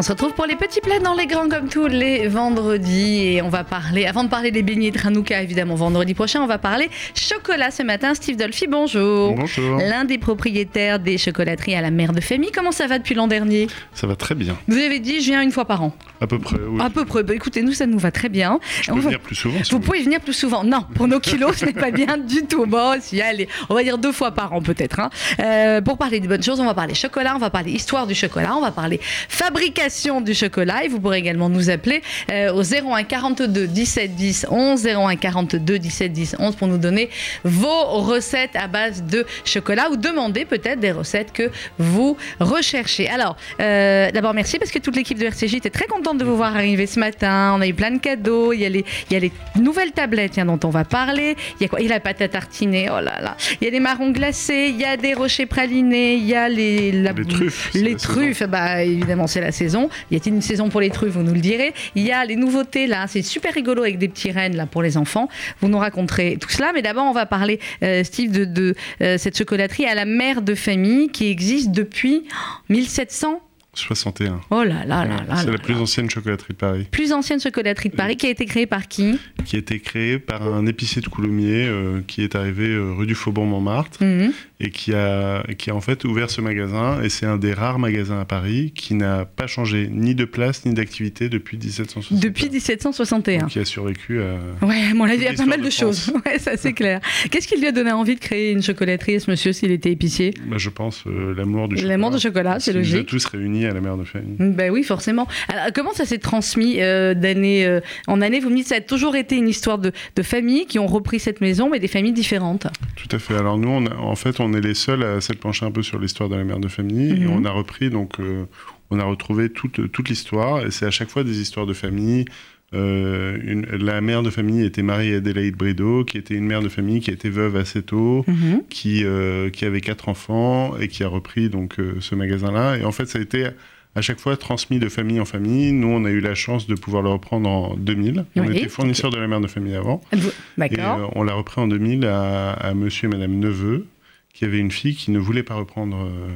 On se retrouve pour les petits plats dans les grands comme tous les vendredis et on va parler, avant de parler des beignets de Hanouka évidemment vendredi prochain, on va parler chocolat ce matin. Steve Dolphy, bonjour. Bonjour. L'un des propriétaires des chocolateries à la mère de famille. Comment ça va depuis l'an dernier? Ça va très bien, Vous avez dit je viens une fois par an. à peu près. oui. À peu près. Bah, écoutez, nous ça nous va très bien. Je peux va- venir plus souvent. si Vous vous pouvez venir plus souvent. Non, pour nos kilos, ce n'est pas bien du tout. Bon, si, allez, on va dire deux fois par an peut-être. hein. Euh, pour parler de bonnes choses, on va parler chocolat, on va parler histoire du chocolat, on va parler fabrication du chocolat. Et vous pourrez également nous appeler euh, au 01 42 17 10 11, 01 42 17 10 11 pour nous donner vos recettes à base de chocolat ou demander peut-être des recettes que vous recherchez. Alors, euh, d'abord merci parce que toute l'équipe de RCJ était très contente de vous voir arriver ce matin. On a eu plein de cadeaux. Il y a les, il y a les nouvelles tablettes tiens, dont on va parler. Il y a quoi? Il y a la pâte à tartiner. Oh là là. Il y a des marrons glacés. Il y a des rochers pralinés. Il y a les, la- Les truffes, Les truffes, bah évidemment c'est la saison. Y a-t-il une saison pour les truffes Vous nous le direz. Il y a les nouveautés là. C'est super rigolo avec des petits rennes là pour les enfants. Vous nous raconterez tout cela. Mais d'abord on va parler, euh, Steve, de, euh, cette chocolaterie à la mère de famille qui existe depuis oh, 1700. 61. Oh là là là là. C'est là la plus là. ancienne chocolaterie de Paris, Plus ancienne chocolaterie de Paris qui a été créée par qui? Qui a été créée par un épicier de Coulommiers euh, qui est arrivé euh, rue du Faubourg Montmartre Mhm. et qui a, qui a en fait ouvert ce magasin. Et c'est un des rares magasins à Paris qui n'a pas changé ni de place ni d'activité depuis 1760. Depuis 1761. Qui a survécu à. Ouais, à mon avis, il y a pas mal de, de choses. Ouais, ça c'est clair. Qu'est-ce qui lui a donné envie de créer une chocolaterie à ce monsieur s'il était épicier? Bah, je pense euh, l'amour du chocolat. L'amour du chocolat, c'est qui nous a logique. tous réunis à la mère de famille. Ben oui, forcément. Alors, comment ça s'est transmis euh, d'année euh, en année? Vous me dites que ça a toujours été une histoire de, de familles qui ont repris cette maison, mais des familles différentes. Tout à fait. Alors nous, on a- en fait, on est les seuls à s'être penchés un peu sur l'histoire de la mère de famille et Mhm. on a repris donc, euh, on a retrouvé toute toute l'histoire et c'est à chaque fois des histoires de famille. Euh, une- la mère de famille était Marie-Adélaïde Brideau, qui était une mère de famille qui était veuve assez tôt, Mhm. qui euh, qui avait quatre enfants et qui a repris donc euh, ce magasin-là. Et en fait, ça a été à chaque fois transmis de famille en famille. Nous, on a eu la chance de pouvoir le reprendre en 2000. On Oui, était fournisseur de la mère de famille avant. Et D'accord. euh, on l'a repris en 2000 à, à monsieur et madame Neveu, qui avait une fille qui ne voulait pas reprendre euh,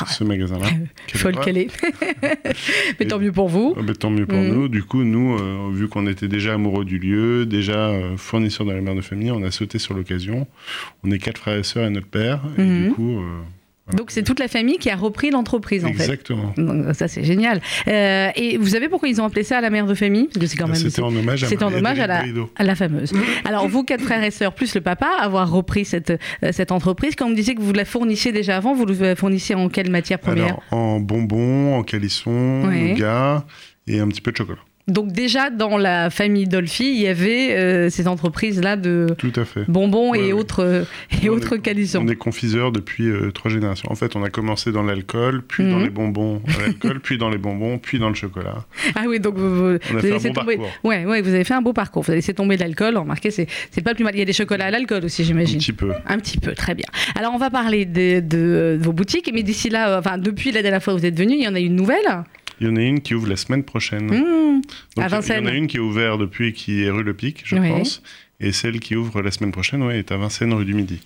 Ah. ce magasin-là. Folle avait qu'elle est. mais tant mieux pour vous. Ah, bah, tant mieux pour Mhm. nous. Du coup, nous, euh, vu qu'on était déjà amoureux du lieu, déjà euh, fournisseur de la mère de famille, on a sauté sur l'occasion. On est quatre frères et sœurs et notre père. Et du coup, euh, voilà. Donc c'est toute la famille qui a repris l'entreprise en fait. Exactement. Ça c'est génial. Euh, et vous savez pourquoi ils ont appelé ça à la mère de famille? Parce que c'est quand même C'était en hommage à en hommage à la, à la fameuse. Alors, vous, quatre frères et sœurs, plus le papa, avoir repris cette, euh, cette entreprise, quand vous me disiez que vous la fournissiez déjà avant, vous la fournissiez en quelle matière première? Alors, en bonbons, en calisson, Ouais. nougat et un petit peu de chocolat. Donc, déjà, dans la famille Dolphy, il y avait euh, ces entreprises-là de Tout à fait. bonbons et Ouais, autres, euh, et On autres est- calissons. On est confiseur depuis euh, trois générations. En fait, on a commencé dans l'alcool, puis dans Mhm. les bonbons l'alcool, puis dans les bonbons, puis dans le chocolat. Ah oui, donc vous, vous- On a vous fait avez un tomber. parcours. Ouais, ouais, vous avez fait un beau parcours. Vous avez laissé tomber l'alcool. Remarquez, c'est c'est pas le plus mal. Il y a des chocolats à l'alcool aussi, Un j'imagine. petit peu. Un petit peu, très bien. Alors, on va parler de, de- de vos boutiques, mais d'ici là, euh, enfin, depuis la dernière fois où vous êtes venu, il y en a une nouvelle. Il y en a une qui ouvre la semaine prochaine. Mmh. Donc, il y en a une qui est ouverte depuis, qui est rue Le Pic, je Oui. pense. Et celle qui ouvre la semaine prochaine, ouais, est à Vincennes, rue du Midi.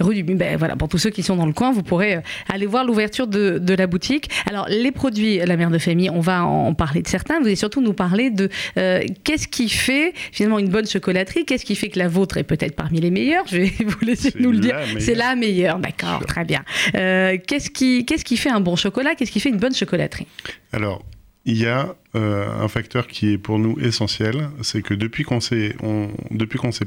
Rue du ben voilà, pour tous ceux qui sont dans le coin, vous pourrez euh, aller voir l'ouverture de, de la boutique. Alors, les produits La Mère de Famille, on va en parler de certains. Vous allez surtout nous parler de euh, qu'est-ce qui fait finalement une bonne chocolaterie, qu'est-ce qui fait que la vôtre est peut-être parmi les meilleures? Je vais vous laisser nous le dire. C'est la meilleure, d'accord, très bien. Euh, qu'est-ce qui, qu'est-ce qui fait un bon chocolat? Qu'est-ce qui fait une bonne chocolaterie? Alors, il y a euh, un facteur qui est pour nous essentiel, c'est que depuis qu'on s'est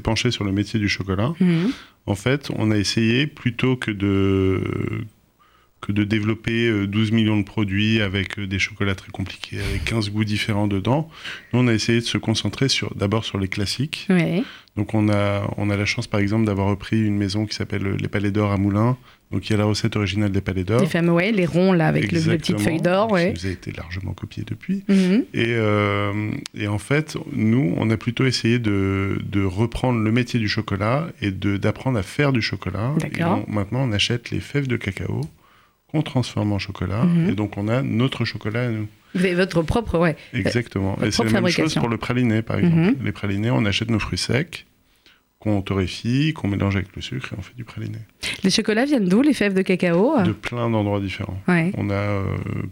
penché sur le métier du chocolat, Mhm. En fait, on a essayé plutôt que de que de développer euh, 12 millions de produits avec euh, des chocolats très compliqués, avec 15 goûts différents dedans. Nous, on a essayé de se concentrer sur d'abord sur les classiques. Donc on a, on a la chance par exemple d'avoir repris une maison qui s'appelle euh, les Palais d'Or à Moulins. Donc il y a la recette originale des Palais d'Or. Les fameux, ouais, les ronds là avec le, le petite Exactement, feuille d'or, ouais. Qui nous a été largement copié depuis. Mhm. Et, euh, et en fait, nous, on a plutôt essayé de, de reprendre le métier du chocolat et d'apprendre à faire du chocolat. D'accord. Maintenant, on achète les fèves de cacao qu'on transforme en chocolat. Mhm. Et donc, on a notre chocolat à nous. Votre propre, ouais. Exactement. votre Et c'est la même chose pour le praliné, par exemple. Mhm. Les pralinés, on achète nos fruits secs. qu'on torréfie, qu'on mélange avec le sucre et on fait du praliné. Les chocolats viennent d'où, les fèves de cacao De plein d'endroits différents. Ouais. On a euh,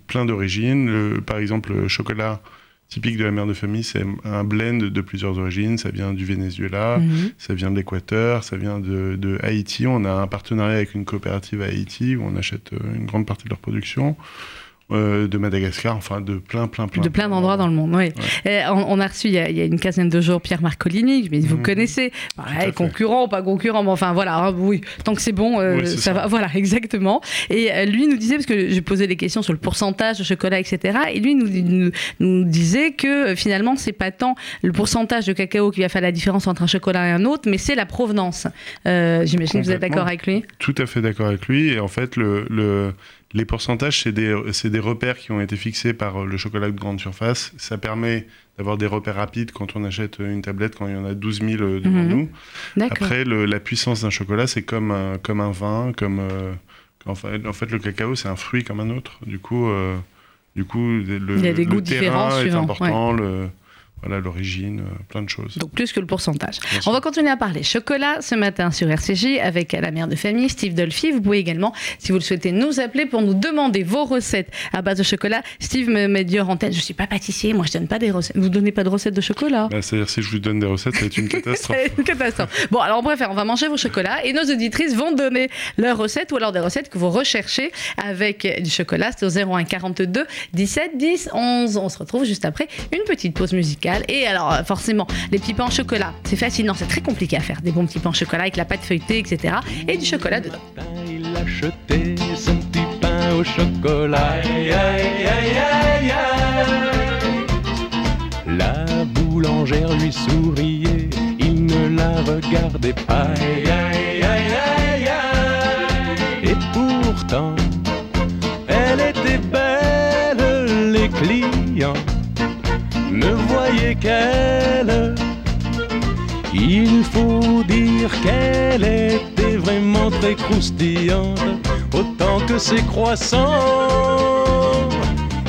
plein d'origines. Par exemple, le chocolat typique de la mère de famille, c'est un blend de plusieurs origines. Ça vient du Venezuela, Mhm. ça vient de l'Équateur, ça vient de, de Haïti. On a un partenariat avec une coopérative à Haïti où on achète euh, une grande partie de leur production. Euh, de Madagascar, enfin de plein, plein, plein. de plein d'endroits dans le monde, oui. On, on a reçu il y a, il y a une quinzaine de jours Pierre Marcolini, mais vous Mhm. connaissez, concurrent ou pas concurrent, mais enfin voilà, hein, oui, tant que c'est bon, euh, Oui, ça, ça. va, voilà, exactement. Et euh, lui nous disait, parce que j'ai posé des questions sur le pourcentage de chocolat, etc., et lui nous, nous, nous disait que finalement, c'est pas tant le pourcentage de cacao qui va faire la différence entre un chocolat et un autre, mais c'est la provenance. Euh, J'imagine que vous êtes d'accord avec lui? Tout à fait d'accord avec lui. Et en fait, le, le- les pourcentages, c'est des, repères qui ont été fixés par euh, le chocolat de grande surface. Ça permet d'avoir des repères rapides quand on achète une tablette, quand il y en a 12 000 euh, devant Mhm. nous. Après, le- la puissance d'un chocolat, c'est comme un, comme un vin, comme... euh, en fait, le cacao, c'est un fruit comme un autre. Du coup, euh, du coup le, Il y a des le goûts différents terrain est suivant, important, le, voilà, l'origine, euh, plein de choses. Donc plus que le pourcentage. On va continuer à parler chocolat ce matin sur RCJ avec la mère de famille Steve Dolphy. Vous pouvez également, si vous le souhaitez, nous appeler pour nous demander vos recettes à base de chocolat. Steve me met dire en tête, je suis pas pâtissier, moi je donne pas des recettes. Vous donnez pas de recettes de chocolat? Bah, C'est-à-dire, si je vous donne des recettes, ça va être une catastrophe. Une catastrophe. Bon, alors on préfère, on va manger vos chocolats et nos auditrices vont donner leurs recettes ou alors des recettes que vous recherchez avec du chocolat. C'est au 01 42 17 10 11. On se retrouve juste après une petite pause musicale. Et alors, euh, forcément, les petits pains au chocolat, c'est facile. Non, c'est très compliqué à faire. Des bons petits pains au chocolat avec la pâte feuilletée, etc. Et du chocolat dedans. il achetait son petit pain au chocolat. Aïe, aïe, aïe, aïe, aïe. La boulangère lui souriait, il ne la regardait pas. Aïe, aïe, aïe, aïe, aïe. Et pourtant, elle était belle, les clients qu'elle. Il faut dire qu'elle était vraiment très croustillante, autant que ses croissants.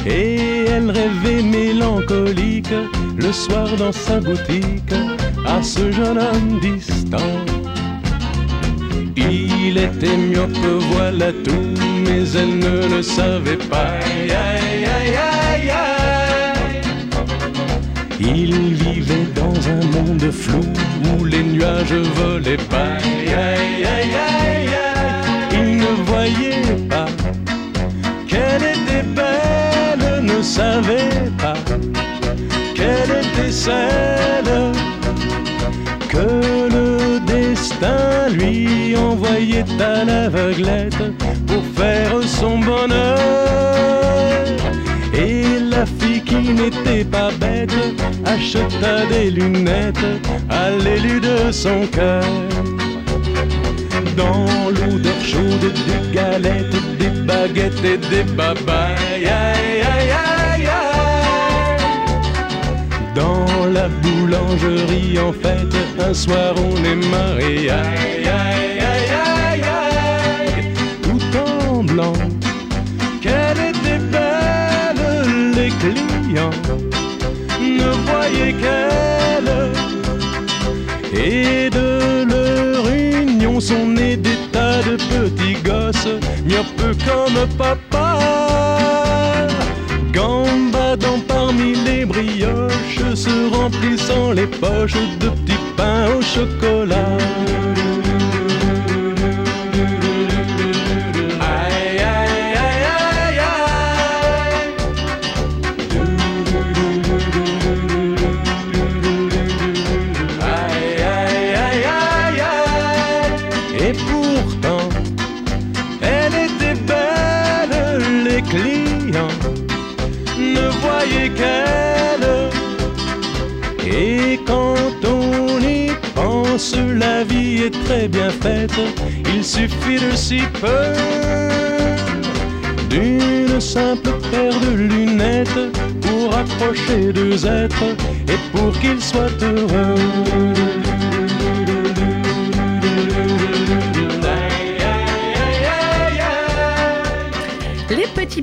Et elle rêvait mélancolique le soir dans sa boutique à ce jeune homme distant. Il était myope, voilà tout, mais elle ne le savait pas. Aïe, aïe, aïe. Il vivait dans un monde flou où les nuages volaient pas. Aïe, aïe, aïe. Il ne voyait pas qu'elle était belle, ne savait pas qu'elle était celle que le destin lui envoyait à l'aveuglette pour faire son bonheur. Et la fille n'était pas bête acheta des lunettes à l'élu de son cœur. Dans l'odeur chaude des galettes, des baguettes et des babayes. Aïe, aïe, aïe, aïe. Dans la boulangerie, en fait, un soir on est mariés. Ne voyaient qu'elle. Et de leur union sont nés des tas de petits gosses, peu comme papa. Gambadant parmi les brioches, se remplissant les poches de petits pains au chocolat. Il suffit de si peu d'une simple paire de lunettes pour approcher deux êtres et pour qu'ils soient heureux.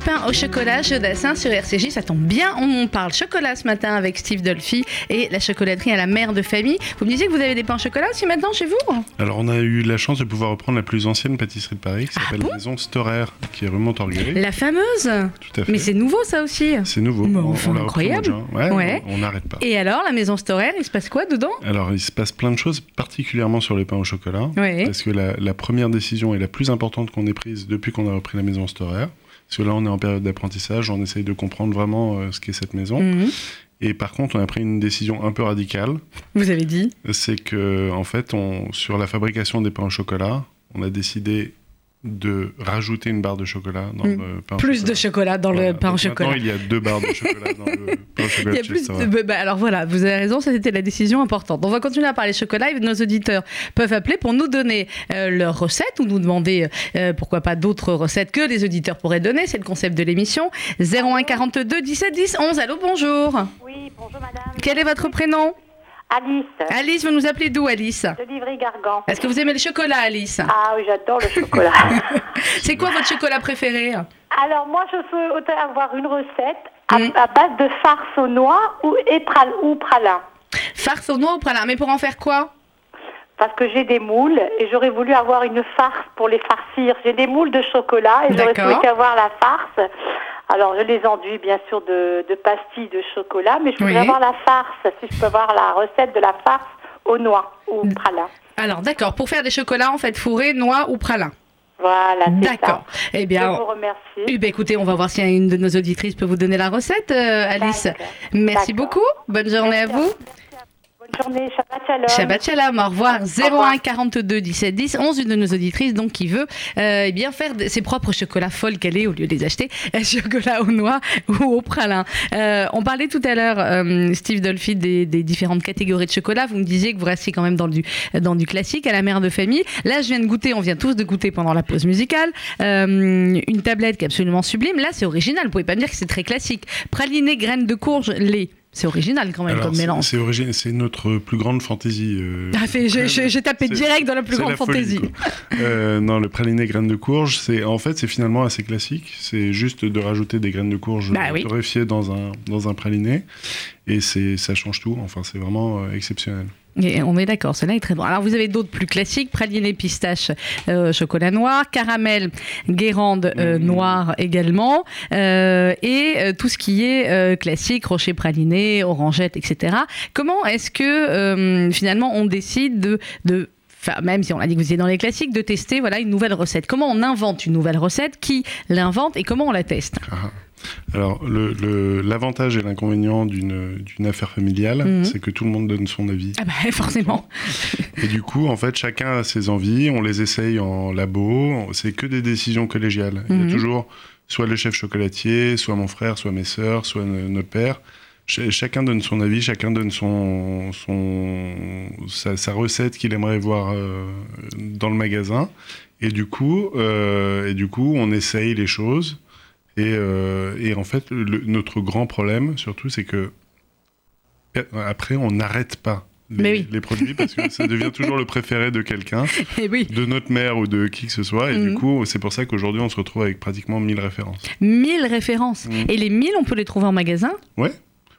Pain au chocolat, Jodassin sur RCJ. Ça tombe bien, on parle chocolat ce matin avec Steve Dolphy et la chocolaterie à la mère de famille. Vous me disiez que vous avez des pains au chocolat aussi maintenant chez vous? Alors, on a eu la chance de pouvoir reprendre la plus ancienne pâtisserie de Paris, qui Ah s'appelle bon? La Maison Storer, qui remonte Orgueil. La fameuse? Tout à fait. Mais c'est nouveau ça aussi C'est nouveau. Mais On- enfin, on incroyable. Ouais, Ouais. on n'arrête pas. Et alors, la maison Storer, il se passe quoi dedans? Alors, il se passe plein de choses, particulièrement sur les pains au chocolat. Oui. Parce que la, la première décision et la plus importante qu'on ait prise depuis qu'on a repris la maison Storer, parce que là, on est en période d'apprentissage, on essaye de comprendre vraiment euh, ce qu'est cette maison. Mhm. Et par contre, on a pris une décision un peu radicale. Vous avez dit C'est que, en fait, on, sur la fabrication des pains au chocolat, on a décidé de rajouter une barre de chocolat dans Mm. le pain au plus chocolat. de chocolat dans Voilà. le pain au chocolat. Maintenant, il y a deux barres de chocolat dans le pain au Il chocolat y a plus de- bah, alors voilà, vous avez raison, ça c'était la décision importante. On va continuer à parler chocolat et nos auditeurs peuvent appeler pour nous donner euh, leurs recettes ou nous demander euh, pourquoi pas d'autres recettes que les auditeurs pourraient donner. C'est le concept de l'émission. 01 42 17 10 11. Allô, bonjour. Oui, bonjour madame. Quel est votre prénom? Alice, Alice, vous nous appelez d'où Alice de Livry-Gargan. Est-ce que vous aimez le chocolat Alice Ah oui, j'adore le chocolat. C'est quoi votre chocolat préféré Alors moi, je souhaiterais avoir une recette à, Mm. à base de farce aux noix ou, et pral- ou pralin. Farce aux noix ou pralin Mais pour en faire quoi Parce que j'ai des moules et j'aurais voulu avoir une farce pour les farcir. J'ai des moules de chocolat et j'aurais souhaité avoir la farce. Alors, je les enduis bien sûr de, de pastilles de chocolat, mais je voudrais Oui. avoir la farce, si je peux avoir la recette de la farce aux noix ou pralin. Alors d'accord, pour faire des chocolats en fait fourrés, noix ou pralin. Voilà. D'accord. Eh Je bien, vous remercie. Eh ben, écoutez, on va voir si une de nos auditrices peut vous donner la recette, euh, Alice. Merci beaucoup. Bonne journée à vous. Bonne journée, Shabbat Shalom. Shabbat Shalom. Au revoir. Au revoir. 01 42 17 10 11. Une de nos auditrices donc qui veut euh, eh bien faire ses propres chocolats folles qu'elle est au lieu de les acheter chocolat aux noix ou au pralin. Euh, on parlait tout à l'heure, euh, Steve Dolphy, des, des différentes catégories de chocolat. Vous me disiez que vous restiez quand même dans du dans du classique à la mère de famille. Là, je viens de goûter. On vient tous de goûter pendant la pause musicale une tablette qui est absolument sublime. Là, c'est original. Vous pouvez pas me dire que c'est très classique. Praliné, graines de courge, lait. C'est original quand même Alors, comme mélange. C'est origine- c'est notre plus grande fantaisie. euh, Ah, j'ai- j'ai j'ai tapé direct dans la plus grande la fantaisie. Euh, non, le praliné graines de courge, c'est en fait c'est finalement assez classique. C'est juste de rajouter des graines de courge Bah oui. torréfiées dans un dans un praliné et c'est ça change tout. Enfin, c'est vraiment euh, exceptionnel. Et on est d'accord, cela est très bon. Alors vous avez d'autres plus classiques, praliné pistache, euh, chocolat noir, caramel, guérande euh, noire également, euh, et tout ce qui est classique, rocher praliné, orangette, etc. Comment est-ce que finalement on décide de, de Enfin, même si on a dit que vous étiez dans les classiques, de tester voilà une nouvelle recette. Comment on invente une nouvelle recette? Qui l'invente et comment on la teste? Ah. Alors, le- le- l'avantage et l'inconvénient d'une affaire familiale, Mhm. c'est que tout le monde donne son avis. Ah bah forcément. Et du coup, en fait, chacun a ses envies, on les essaye en labo, c'est que des décisions collégiales. Il y Mhm. a toujours soit le chef chocolatier, soit mon frère, soit mes sœurs, soit no- notre père. Ch- chacun donne son avis, chacun donne son, son, sa, sa recette qu'il aimerait voir euh, dans le magasin. Et du coup, euh, et du coup on essaye les choses. Et, euh, et en fait, le- notre grand problème, surtout, c'est que après, on n'arrête pas les, Mais oui. les produits parce que ça devient toujours le préféré de quelqu'un, Et oui, de notre mère ou de qui que ce soit. Et du coup, c'est pour ça qu'aujourd'hui, on se retrouve avec pratiquement 1000 références. 1000 références. Mhm. Et les 1000, on peut les trouver en magasin? Ouais.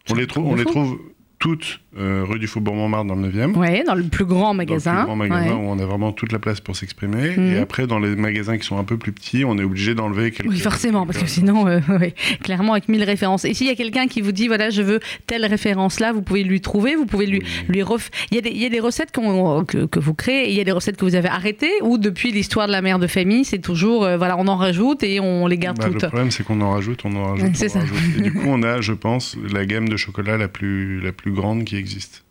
On les trouve, de on les fou. trouve toutes euh, rue du Faubourg Montmartre dans le 9e. Ouais, dans le plus grand Dans magasin. le plus grand magasin Ouais. où on a vraiment toute la place pour s'exprimer. Mhm. Et après, dans les magasins qui sont un peu plus petits, on est obligé d'enlever quelques. Oui, forcément, parce que sinon, euh, ouais, clairement, avec 1000 références. Et s'il y a quelqu'un qui vous dit, voilà, je veux telle référence-là, vous pouvez lui trouver, vous pouvez lui, Oui. lui ref... il, y a des, il y a des recettes que, que vous créez, et il y a des recettes que vous avez arrêtées, ou depuis l'histoire de la mère de famille, c'est toujours, euh, voilà, on en rajoute et on les garde Bah, le toutes. problème, c'est qu'on en rajoute, on en rajoute, c'est ça. rajoute. Et du coup, on a, je pense, la gamme de chocolat la plus, la plus grande qui existe.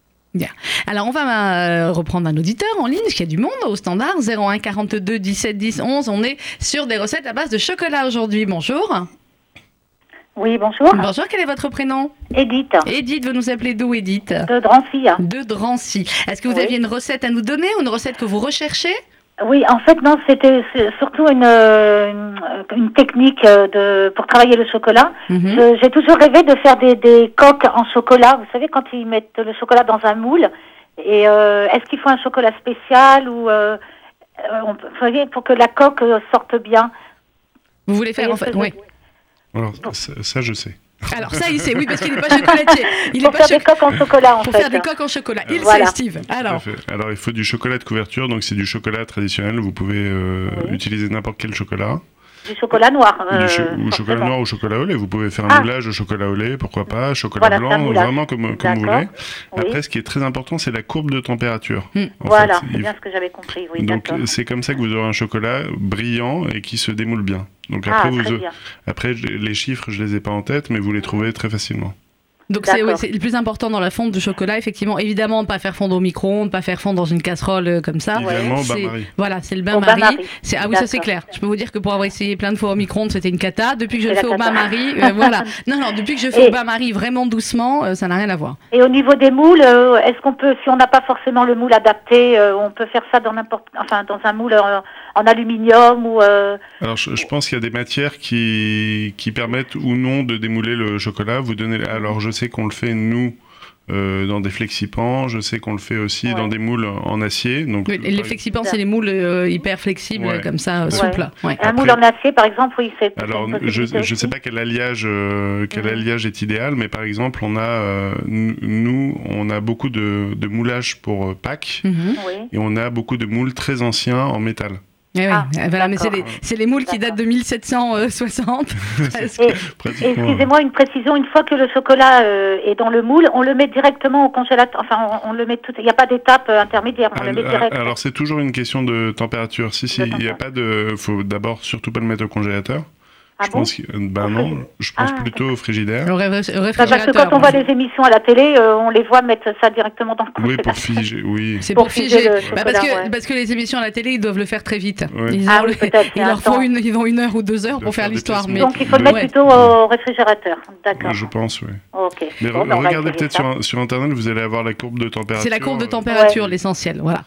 Alors, on va euh, reprendre un auditeur en ligne, parce qu'il y a du monde au standard, 01 42 17 10 11. On est sur des recettes à base de chocolat aujourd'hui. Bonjour. Oui, bonjour. Bonjour, quel est votre prénom? Edith, Edith, vous nous appelez d'où, Edith? De Drancy. de Drancy. Est-ce que vous Oui. aviez une recette à nous donner ou une recette que vous recherchez? Oui, en fait, non, c'était surtout une, euh, une, une technique euh, de, pour travailler le chocolat. Mhm. J'ai toujours rêvé de faire des, des coques en chocolat. Vous savez, quand ils mettent le chocolat dans un moule. Et euh, est-ce qu'il faut un chocolat spécial ou euh, on peut- vous voyez, pour que la coque sorte bien Vous voulez faire en fait oui. Alors, ça, ça, je sais. Alors ça, il sait, oui, parce qu'il n'est pas chocolatier. Il est Pour pas faire des coques en chocolat, en pour fait. faire des coques en chocolat. Il Voilà. sait, Steve. Alors. Alors, il faut du chocolat de couverture, donc c'est du chocolat traditionnel. Vous pouvez euh, Oui. utiliser n'importe quel chocolat. Du chocolat noir. Du euh, cho- ou chocolat forcément. noir ou chocolat au lait. Vous pouvez faire un Ah. moulage au chocolat au lait, pourquoi pas, chocolat Voilà, blanc, vraiment comme, comme vous voulez. Oui. Après, ce qui est très important, c'est la courbe de température. Hmm. Voilà, fait, c'est bien ce que j'avais compris. Oui, donc d'accord. c'est comme ça que vous aurez un chocolat brillant et qui se démoule bien. Donc Ah, après, vous, bien. après les chiffres, je les ai pas en tête, mais vous les trouvez très facilement. Donc c'est oui, le plus important dans la fonte du chocolat, effectivement. Évidemment, pas faire fondre au micro-ondes, pas faire fondre dans une casserole euh, comme ça. Bain-marie. Voilà, c'est le bain-marie. C'est ah oui, ça c'est clair. Je peux vous dire que pour avoir essayé plein de fois au micro-ondes, c'était une cata. Depuis que je le fais au bain-marie, euh, voilà. Non, non, depuis que je fais Et- au bain-marie vraiment doucement, euh, ça n'a rien à voir. Et au niveau des moules, euh, est-ce qu'on peut, si on n'a pas forcément le moule adapté, euh, on peut faire ça dans n'importe, enfin dans un moule en, en aluminium ou euh, Alors, je, je pense qu'il y a des matières qui, qui permettent ou non de démouler le chocolat. Vous donnez, alors, je sais qu'on le fait, nous, euh, dans des flexipans. Je sais qu'on le fait aussi Ouais. dans des moules en acier. Donc, Oui, les flexipans, c'est les moules euh, hyper flexibles, Ouais. comme ça, euh, Ouais. souples. Ouais. un Après- moule en acier, par exemple, oui, c'est. Alors, une je je sais pas quel alliage euh, quel Mhm. alliage est idéal, mais par exemple, on a euh, nous- on a beaucoup de, de moulage pour euh, Pâques Mhm. Et on a beaucoup de moules très anciens en métal. Eh oui, Ah, euh, voilà, mais c'est les, d'accord. c'est les moules qui datent de 1760. presque. Et, Pratiquement. excusez-moi une précision, une fois que le chocolat euh, est dans le moule, on le met directement au congélateur. Enfin, on, on le met tout. Il n'y a pas d'étape euh, intermédiaire. On le met Alors, direct. alors, c'est toujours une question de température. Si si, il n'y a pas de faut d'abord surtout pas le mettre au congélateur. Ah je bon pense que, ben Au non, frigidaire. je pense Ah, plutôt au frigidaire. Le Bah, Parce que quand on voit les émissions à la télé, euh, on les voit mettre ça directement dans le Oui, congélateur. pour figer, oui. C'est pour pour figer Bah, parce, que, ouais. parce que les émissions à la télé, ils doivent le faire très vite. Ouais. Ils, Ah ont oui, le- peut-être, il y il a un leur faut temps. une, ils ont une heure ou deux heures pour faire l'histoire. Mais Donc il faut le mettre Ouais. plutôt au réfrigérateur. D'accord. Je pense, oui. Ok. Mais Bon, re- ben, regardez peut-être sur, internet, vous allez avoir la courbe de température. c'est la courbe de température, l'essentiel. Voilà.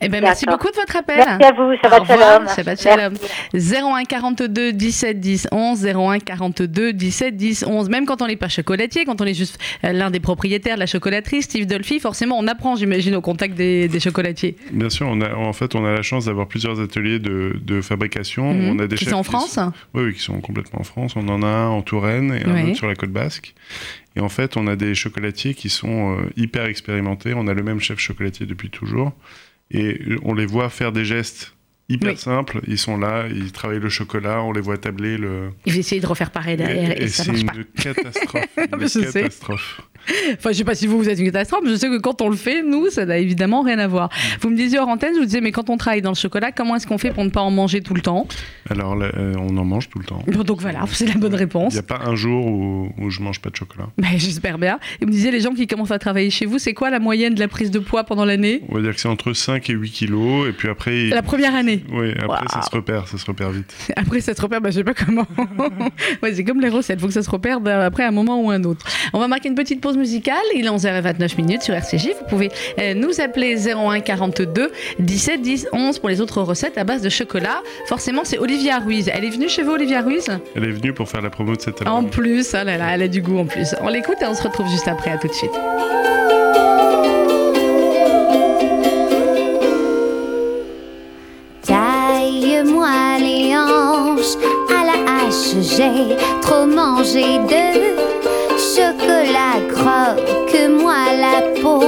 Eh ben, merci beaucoup de votre appel. Merci à vous. Shabbat shalom. Shabbat shalom. Merci. 01 42 17 10 11 01 42 17 10 11 même quand on n'est pas chocolatier quand on est juste euh, l'un des propriétaires de la chocolaterie Steve Dolphy forcément on apprend j'imagine au contact des, des chocolatiers Bien sûr, on a, en fait, on a la chance d'avoir plusieurs ateliers de, de fabrication. Mhm. On a des qui sont en France Oui, oui, qui sont complètement en France. On en a un en Touraine et un Oui. autre sur la côte basque. Et en fait, on a des chocolatiers qui sont euh, hyper expérimentés. On a le même chef chocolatier depuis toujours. Et on les voit faire des gestes hyper Oui. simples. Ils sont là, ils travaillent le chocolat, on les voit tabler le. il va essayer de refaire pareil derrière et, et ça c'est marche une pas catastrophe. Une Je sais. catastrophe. Enfin je sais pas si vous vous êtes une catastrophe mais je sais que quand on le fait nous ça n'a évidemment rien à voir vous me disiez hors antenne je vous disais mais quand on travaille dans le chocolat comment est-ce qu'on fait pour ne pas en manger tout le temps? Alors, là, euh, on en mange tout le temps. Bon, donc voilà c'est la bonne Il réponse n'y a pas un jour où, où je mange pas de chocolat. Ben, j'espère bien et vous me disiez les gens qui commencent à travailler chez vous c'est quoi la moyenne de la prise de poids pendant l'année? On va dire que c'est entre 5 et 8 kilos. Et puis après, il- la première année Oui, après ça se repère, ça se repère vite. Après, ça se repère, bah, je sais pas comment. ouais, c'est comme les recettes, faut que ça se repère après un moment ou un autre. On va marquer une petite pause musicale. Il est 11h29 minutes sur RCJ. Vous pouvez euh, nous appeler 01 42 17 10 11 pour les autres recettes à base de chocolat. Forcément, c'est Olivia Ruiz. Elle est venue chez vous, Olivia Ruiz? Elle est venue pour faire la promo de cet En album. plus, oh là là, elle a du goût en plus. On l'écoute et on se retrouve juste après. À tout de suite. Taille-moi les hanches à la hache, j'ai trop mangé de chocolat. Croque-moi la peau,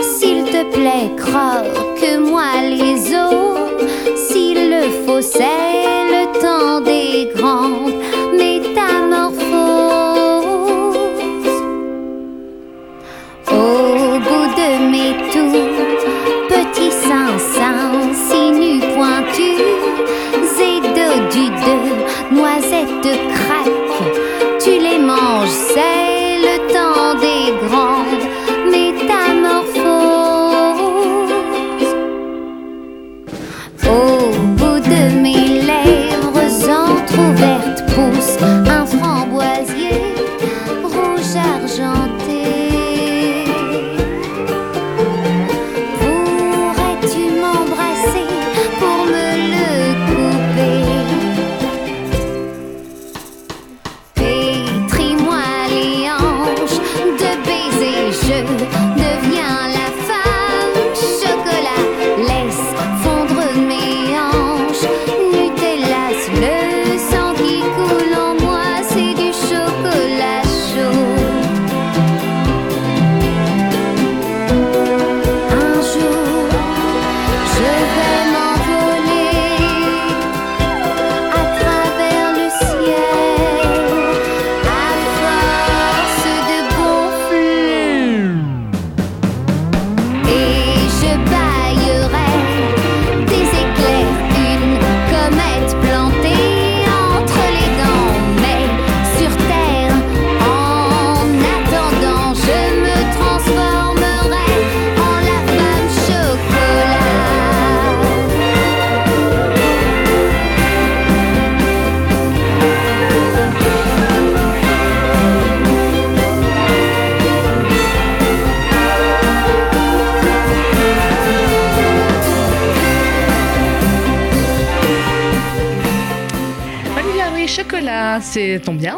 s'il te plaît, croque-moi les os. S'il le faut, c'est le temps des grandes métamorphoses. Au bout de mes tours, petits seins, seins, sinus pointus, et dos du deux, noisettes craques,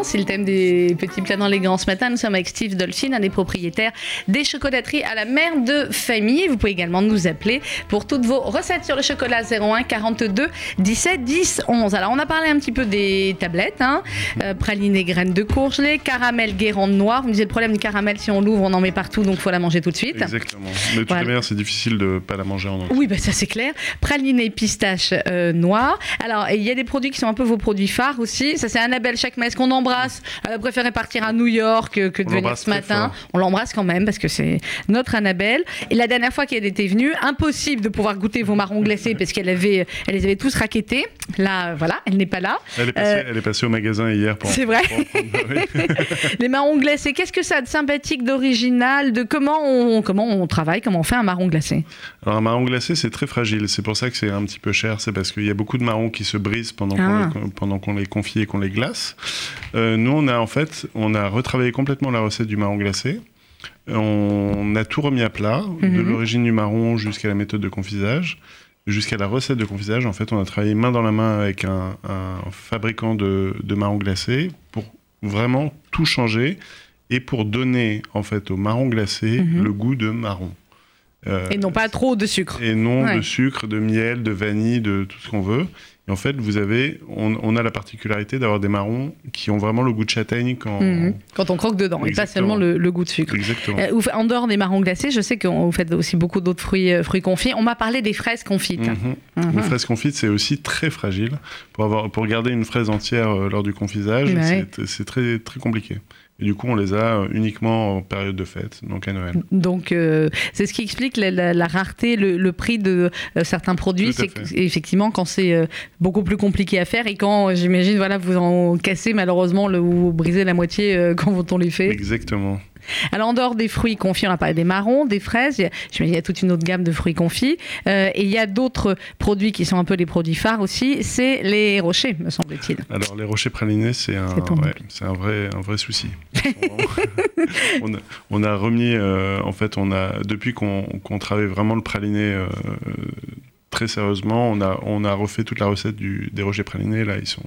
c'est le thème des petits plats dans les grands ce matin. Nous sommes avec Steve Dolphin, un des propriétaires des chocolateries à la mère de famille. Vous pouvez également nous appeler pour toutes vos recettes sur le chocolat 01 42 17 10 11. Alors, on a parlé un petit peu des tablettes, hein, euh, praliné graines de courgelet, caramel guérande noire. Vous me disiez le problème du caramel, si on l'ouvre, on en met partout, donc il faut la manger tout de suite. Exactement. Mais de toute Voilà. manière, c'est difficile de pas la manger en entier. Oui, bah ça c'est clair. Praliné pistache euh, noir. Alors, il y a des produits qui sont un peu vos produits phares aussi. Ça, c'est Annabelle Chakmes qu'on embrasse. Elle a préféré partir à New York que, que de On venir ce matin. On l'embrasse quand même parce que c'est notre Annabelle. Et la dernière fois qu'elle était venue, impossible de pouvoir goûter vos marrons glacés parce qu'elle avait, elle les avait tous raquettés. Là, euh, voilà, elle n'est pas là. Elle est, passée, Euh, elle est passée au magasin hier pour. C'est vrai. pour prendre- oui. Les marrons glacés, qu'est-ce que ça a de sympathique, d'original, de comment on, comment on travaille, comment on fait un marron glacé? Alors un marron glacé, c'est très fragile. C'est pour ça que c'est un petit peu cher. C'est parce qu'il y a beaucoup de marrons qui se brisent pendant Ah. qu'on les, pendant qu'on les confie et qu'on les glace. Euh, nous, on a en fait, on a retravaillé complètement la recette du marron glacé. On a tout remis à plat, de Mhm. l'origine du marron jusqu'à la méthode de confisage, jusqu'à la recette de confisage. En fait, on a travaillé main dans la main avec un, un fabricant de, de marron glacé pour vraiment tout changer et pour donner en fait au marron glacé Mhm. le goût de marron. Euh, Et non pas trop de sucre. et non Ouais. de sucre, de miel, de vanille, de tout ce qu'on veut. Et en fait, vous avez, on, on a la particularité d'avoir des marrons qui ont vraiment le goût de châtaigne quand. Mhm. Quand on croque dedans, et pas seulement le, le goût de sucre. Exactement. Euh, en dehors des marrons glacés, je sais que vous faites aussi beaucoup d'autres fruits, euh, fruits confits. On m'a parlé des fraises confites. Mhm. Mhm. Une fraise confite, c'est aussi très fragile. Pour, avoir, pour garder une fraise entière euh, lors du confisage, Ouais. c'est très, très compliqué. Et du coup, on les a euh, uniquement en période de fête, donc à Noël. Donc, euh, c'est ce qui explique la, la- la rareté, le, le prix de euh, certains produits. C'est effectivement quand c'est euh, beaucoup plus compliqué à faire et quand, j'imagine, voilà, vous en cassez malheureusement le, ou brisez la moitié quand on les fait. Exactement. Alors, en dehors des fruits confits, on a parlé des marrons, des fraises. Il y a, j'imagine, il y a toute une autre gamme de fruits confits. Euh, et il y a d'autres produits qui sont un peu les produits phares aussi. C'est les rochers, me semble-t-il. Alors, les rochers pralinés, c'est un, ouais, vrai, un vrai souci. on, a, on a remis, euh, en fait, on a, depuis qu'on qu'on travaille vraiment le praliné euh, très sérieusement, on a, on a refait toute la recette du, des rochers pralinés. Là, ils sont.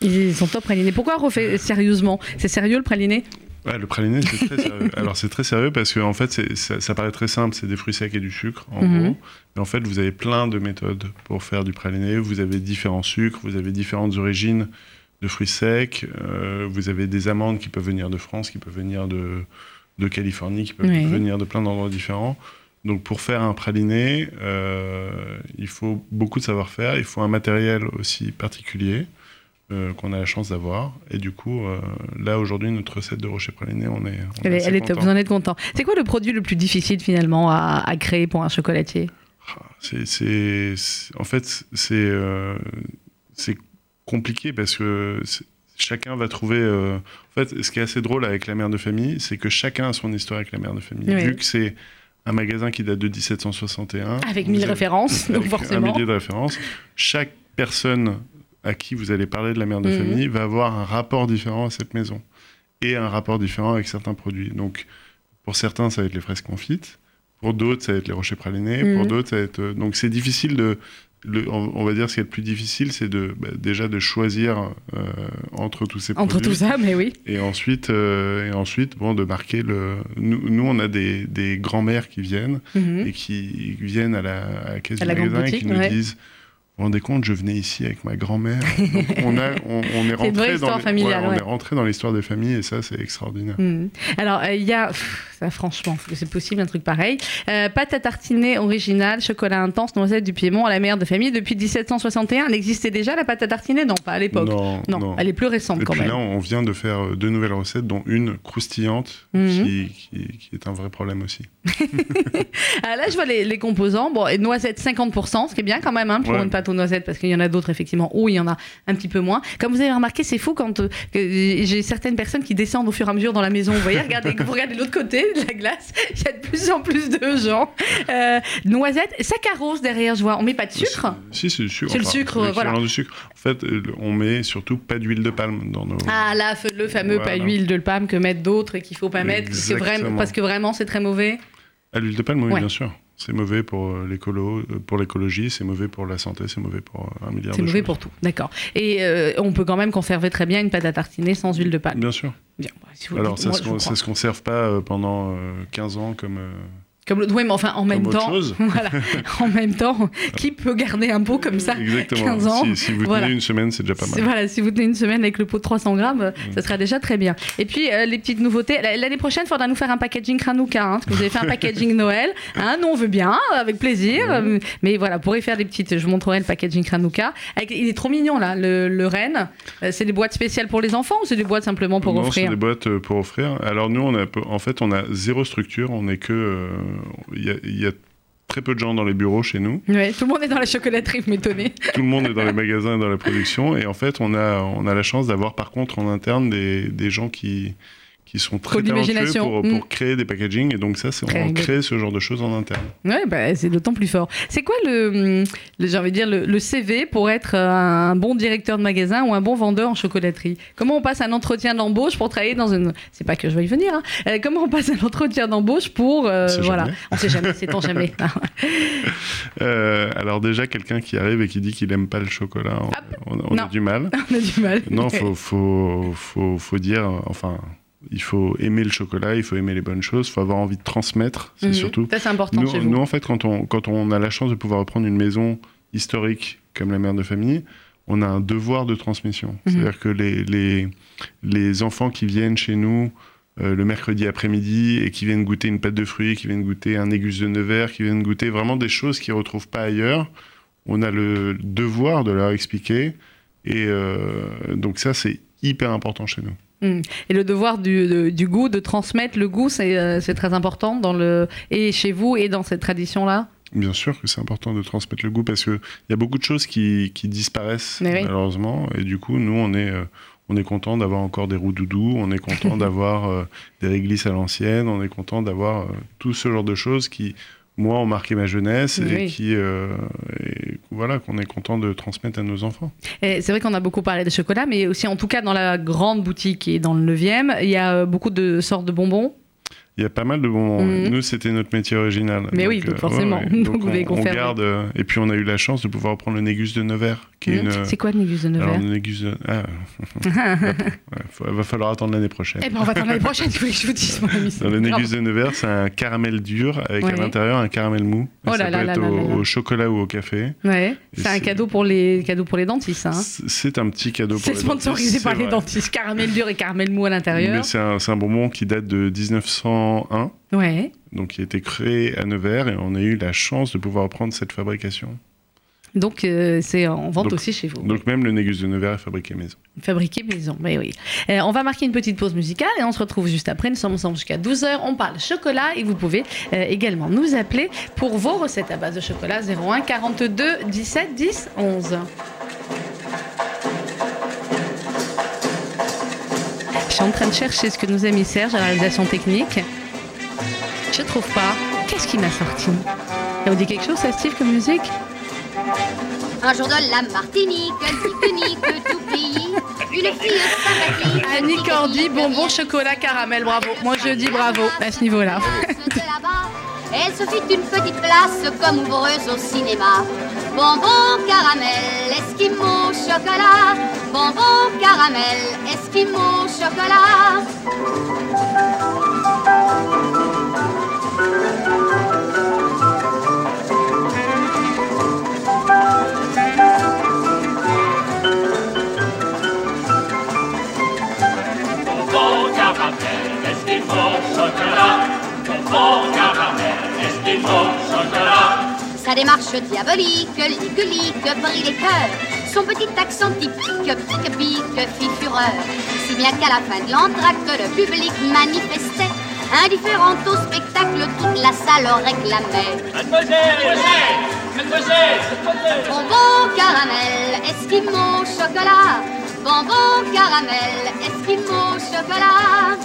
Ils sont top pralinés. Pourquoi refait sérieusement? C'est sérieux le praliné Ouais, le praliné, c'est très sérieux. Alors, c'est très sérieux parce que, en fait, ça, ça paraît très simple c'est des fruits secs et du sucre, en Mhm. gros. Mais en fait, vous avez plein de méthodes pour faire du praliné. Vous avez différents sucres, vous avez différentes origines de fruits secs. euh, vous avez des amandes qui peuvent venir de France, qui peuvent venir de, de Californie, qui peuvent Oui. venir de plein d'endroits différents. Donc, pour faire un praliné, euh, il faut beaucoup de savoir-faire. Il faut un matériel aussi particulier. Euh, qu'on a la chance d'avoir et du coup euh, là aujourd'hui notre recette de rocher praliné on est, on Elle est, elle est top, vous en êtes content. C'est quoi le produit le plus difficile finalement à, à créer pour un chocolatier? Ah, C'est, en fait, c'est, euh, c'est compliqué parce que chacun va trouver. en fait, ce qui est assez drôle avec la mère de famille, c'est que chacun a son histoire avec la mère de famille. Oui. Vu que c'est un magasin qui date de 1761. Avec mille références, donc forcément. Un millier de références. Chaque personne à qui vous allez parler de la mère de Mhm. famille va avoir un rapport différent à cette maison et un rapport différent avec certains produits. Donc, pour certains, ça va être les fraises confites. Pour d'autres, ça va être les rochers pralinés. Mhm. Pour d'autres, ça va être. euh, Donc, c'est difficile de. le- on va dire ce qui est le plus difficile, c'est de bah, déjà de choisir euh, entre tous ces Entre produits. tout ça, mais oui. Et ensuite, euh, et ensuite, bon, de marquer le. Nous, nous on a des, des grands-mères qui viennent Mhm. et qui viennent à la, à la caisse À du la magasin et qui nous ouais. disent vous vous rendez compte, je venais ici avec ma grand-mère. On, a, on, on est rentré dans les- ouais, on ouais. est rentré dans l'histoire des familles et ça, c'est extraordinaire. Mhm. Alors, euh, il y a, pff, ça franchement, c'est possible un truc pareil. Euh, pâte à tartiner originale, chocolat intense, noisette du Piémont à la mère de famille depuis 1761. Elle existait déjà la pâte à tartiner? Non, pas à l'époque. Non, Non, non. elle est plus récente Et quand puis même. là, on vient de faire euh, deux nouvelles recettes, dont une croustillante, Mhm. qui, qui- qui est un vrai problème aussi. Ah, là, je vois les, les composants. Bon, et noisettes 50%, ce qui est bien quand même hein, pour Ouais. une pâte aux noisettes, parce qu'il y en a d'autres effectivement où il y en a un petit peu moins. Comme vous avez remarqué, c'est fou quand euh, j'ai certaines personnes qui descendent au fur et à mesure dans la maison. Vous voyez, regardez, vous regardez de l'autre côté de la glace, il y a de plus en plus de gens. Euh, noisettes, saccharose derrière, je vois. On met pas de sucre Si, c'est le sucre. C'est le sucre, voilà. du sucre. En fait, euh, on met surtout pas d'huile de palme dans nos. Ah là, le fameux Voilà. pas huile de palme que mettent d'autres et qu'il faut pas mettre parce que, vraiment, Exactement. parce que vraiment c'est très mauvais. À l'huile de palme, oui, Ouais. bien sûr. C'est mauvais pour euh, l'écolo, euh, pour l'écologie, c'est mauvais pour la santé, c'est mauvais pour euh, un milliard de C'est mauvais choses. pour tout, d'accord. Et euh, on peut quand même conserver très bien une pâte à tartiner sans huile de palme. Bien sûr. Bien, bah, si vous Alors, dites, ça moi, se, conserve pas pendant euh, 15 ans comme. Euh, Comme. Oui, mais enfin, en même temps, chose. voilà, en même temps, qui peut garder un pot comme ça Exactement. 15 ans Si, si vous tenez Voilà. une semaine, c'est déjà pas C'est- mal. Voilà, si vous tenez une semaine avec le pot de 300 grammes, euh, Mm. ça sera déjà très bien. Et puis, euh, les petites nouveautés. L'année prochaine, il faudra nous faire un packaging Hanouka. Hein, parce que vous avez fait un packaging Noël. Hein, nous, on veut bien, avec plaisir. Euh, Mais voilà, vous pourrez faire des petites. Je vous montrerai le packaging. Avec- il est trop mignon, là, le, le renne. Euh, c'est des boîtes spéciales pour les enfants ou c'est des boîtes simplement pour non, c'est offrir des boîtes euh, pour offrir. Alors nous, on a, en fait, on a zéro structure. On est que, euh, il y, a, il y a très peu de gens dans les bureaux chez nous. Ouais, Tout le monde est dans la chocolaterie, vous m'étonnez. Tout le monde est dans les magasins et dans la production. Et en fait, on a, on a la chance d'avoir par contre en interne des, des gens qui, qui sont très talentueux d'imagination. pour, Mm. pour créer des packaging. Et donc ça, c'est on crée ce genre de choses en interne. Ouais, bah, c'est d'autant plus fort. C'est quoi le, le j'ai envie de dire le, le CV pour être un bon directeur de magasin ou un bon vendeur en chocolaterie? Comment on passe un entretien d'embauche pour travailler dans une C'est pas que je vais y venir. hein. Euh, comment on passe un entretien d'embauche pour euh, On sait voilà jamais. On sait jamais, sait-on jamais. Euh, alors déjà, quelqu'un qui arrive et qui dit qu'il aime pas le chocolat, on, on- on a du mal. on a du mal. Non, faut, faut, faut, faut dire, enfin, il faut aimer le chocolat, il faut aimer les bonnes choses, il faut avoir envie de transmettre, c'est Mhm. surtout. Ça c'est important Nous, chez vous. nous, en fait, quand on, quand on a la chance de pouvoir reprendre une maison historique comme la mère de famille, on a un devoir de transmission. Mhm. C'est-à-dire que les, les, les enfants qui viennent chez nous euh, le mercredi après-midi et qui viennent goûter une pâte de fruits, qui viennent goûter un négus de Nevers, qui viennent goûter vraiment des choses qu'ils ne retrouvent pas ailleurs, on a le devoir de leur expliquer. Et euh, donc ça, c'est hyper important chez nous. Et le devoir du, de- du goût, de transmettre le goût, c'est euh, c'est très important dans le et chez vous et dans cette tradition là. Bien sûr que c'est important de transmettre le goût parce qu'il y a beaucoup de choses qui, qui disparaissent oui. malheureusement. Et du coup, nous, on est, euh, on est content d'avoir encore des roues doudou, on est content d'avoir euh, des réglisses à l'ancienne, on est content d'avoir euh, tout ce genre de choses qui, moi, ont marqué ma jeunesse et Oui. qui, euh, et voilà, qu'on est content de transmettre à nos enfants. Et C'est vrai qu'on a beaucoup parlé de chocolat, mais aussi en tout cas dans la grande boutique qui est dans le 9e, il y a euh, beaucoup de sortes de bonbons. Il y a pas mal de bons. Mhm. Nous, c'était notre métier original. Mais oui, donc forcément. Donc Donc on, on garde. euh, et puis, on a eu la chance de pouvoir reprendre le Négus de Nevers, qui est Mmh. une. C'est quoi le négus de Alors, Nevers le Négus de. Ah, ouais, faut- va falloir attendre l'année prochaine. Eh ben on va attendre l'année prochaine, il faut que je vous dise, mon ami. le. Négus de Nevers, c'est un caramel dur avec à l'intérieur un caramel mou. Oh ça là peut là là être au, chocolat ou au café. Ouais, c'est un cadeau pour les cadeaux pour les dentistes. Hein. C'est un petit cadeau pour C'est les sponsorisé dentistes, par c'est les vrai. dentistes. Caramel dur et caramel mou à l'intérieur. Mais c'est un, bonbon qui date de 1901, Ouais. donc qui a été créé à Nevers et on a eu la chance de pouvoir reprendre cette fabrication. Donc euh, c'est en vente Donc- aussi chez vous. Donc même le Négus de Nevers est fabriqué maison. Fabriqué maison, mais oui. Euh, on va marquer une petite pause musicale et on se retrouve juste après. Nous sommes ensemble jusqu'à 12h. On parle chocolat et vous pouvez euh, également nous appeler pour vos recettes à base de chocolat 01 42 17 10 11. Suis en train de chercher ce que nous a mis Serge à la réalisation technique. Je trouve pas. Qu'est-ce qui m'a sorti? Ça vous dit quelque chose, ça, Steve, comme musique? Un jour de la Martinique, nique nique tout pays, une fille sympathique. Annie Cordy, bonbon, chocolat, caramel, bravo. Moi, je dis bravo à ce niveau-là. Elle se fit une petite place comme ouvreuse au cinéma. Bonbon, caramel, esquimau, chocolat. Bonbon, caramel, esquimau, chocolat. Démarche diabolique, ligue, brille les cœurs. Son petit accent typique, pique, pique, fit fureur. Si bien qu'à la fin de l'entracte, le public manifestait. Indifférent au spectacle, toute la salle réclamait. Mademoiselle, mademoiselle, mademoiselle, mademoiselle. Bonbon, caramel, esquimau, chocolat. Bonbon, caramel, esquimau, chocolat.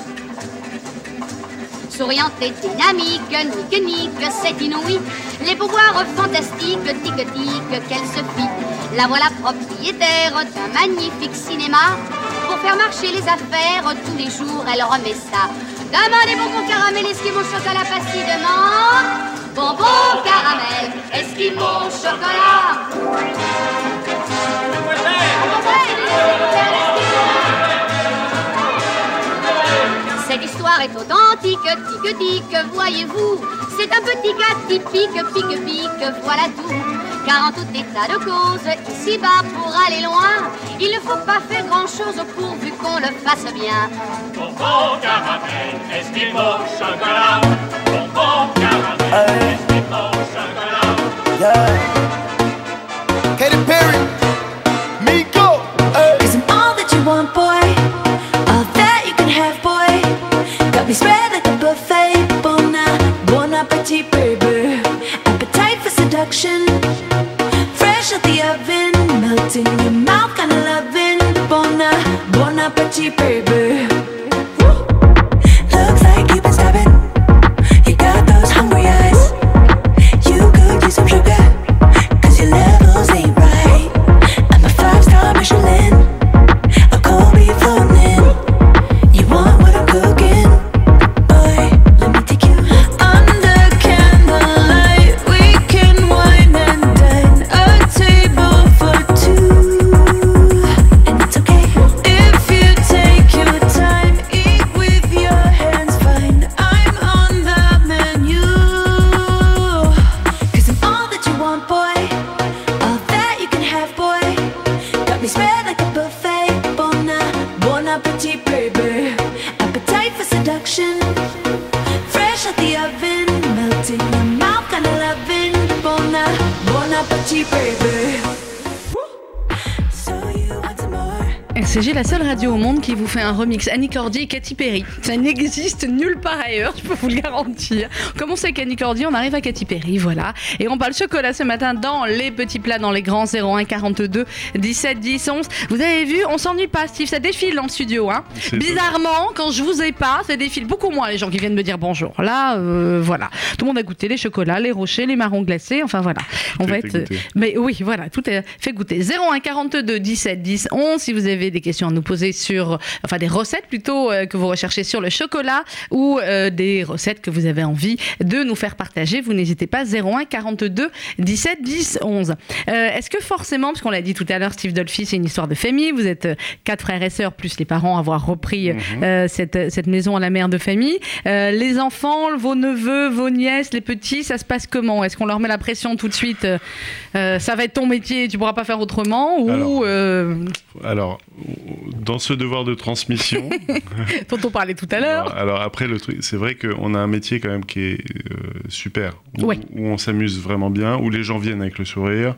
Souriante et dynamique, nique, nique, c'est inouï. Les pouvoirs fantastiques, tic, tic, qu'elle se fit. La voilà propriétaire d'un magnifique cinéma. Pour faire marcher les affaires, tous les jours, elle remet ça. Demandez bonbon, caramel, esquimau, chocolat facilement. bonbon caramel, esquimau chocolat. Est authentique, tic tic, voyez-vous. C'est un petit gars typique, pique pique, voilà tout. Car en tout état de cause, ici-bas pour aller loin, il ne faut pas faire grand-chose pourvu qu'on le fasse bien. Bonbon caramel, esquimau chocolat. Bonbon caramel, esquimau chocolat. Yeah. dancing in the property, baby. RCG, la seule radio au monde qui vous fait un remix Annie Cordy et Katy Perry. Ça n'existe nulle part ailleurs, je peux vous le garantir. On commence avec Annie Cordy, on arrive à Katy Perry, voilà. Et on parle chocolat ce matin dans les petits plats, dans les grands 01 42 17 10 11. Vous avez vu, on s'ennuie pas, Steve, ça défile dans le studio. Hein. Bizarrement, quand je vous ai pas, ça défile beaucoup moins les gens qui viennent me dire bonjour. Là, euh, voilà. Tout le monde a goûté les chocolats, les rochers, les marrons glacés, enfin voilà. On va être. goûté. Mais oui, voilà, tout est fait goûter. 01 42 17 10 11 si vous avez des questions à nous poser sur, enfin des recettes plutôt euh, que vous recherchez sur le chocolat ou euh, des recettes que vous avez envie de nous faire partager, vous n'hésitez pas 01 42 17 10 11. Euh, Est-ce que forcément, parce qu'on l'a dit tout à l'heure, Steve Dolphy, c'est une histoire de famille, vous êtes euh, quatre frères et sœurs plus les parents à avoir repris euh, cette, cette maison à la mère de famille. Les enfants, vos neveux, vos nièces, les petits, ça se passe comment? Est-ce qu'on leur met la pression tout de suite Ça va être ton métier, tu pourras pas faire autrement? Ou Alors, Alors, dans ce devoir de transmission, dont on parlait tout à l'heure alors, alors après le truc, c'est vrai qu'on a un métier quand même qui est euh, super, où, Ouais. où on s'amuse vraiment bien, où les gens viennent avec le sourire.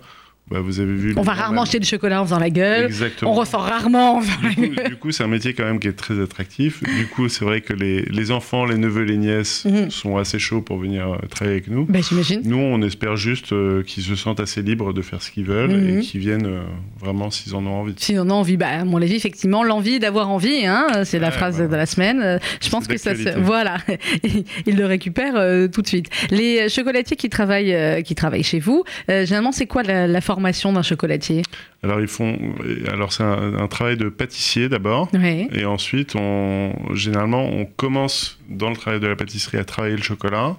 Bah, vous avez vu. On va rarement acheter du chocolat en faisant la gueule. Exactement. On ressort rarement en faisant la Du coup, gueule. du coup, c'est un métier quand même qui est très attractif. Du coup, c'est vrai que les, les enfants, les neveux, les nièces Mhm. sont assez chauds pour venir euh, travailler avec nous. J'imagine. Nous, on espère juste euh, qu'ils se sentent assez libres de faire ce qu'ils veulent Mhm. et qu'ils viennent euh, vraiment s'ils en ont envie. Si on a envie, bah, à mon avis, effectivement, l'envie d'avoir envie, hein, c'est la phrase bah, de la semaine. Je pense que ça se. Voilà, il il le récupère euh, tout de suite. Les chocolatiers qui travaillent, qui travaillent chez vous, généralement, c'est quoi la, la formation d'un chocolatier Alors, ils font. Alors, c'est un, un travail de pâtissier d'abord. Oui. Et ensuite, on, généralement, on commence dans le travail de la pâtisserie à travailler le chocolat.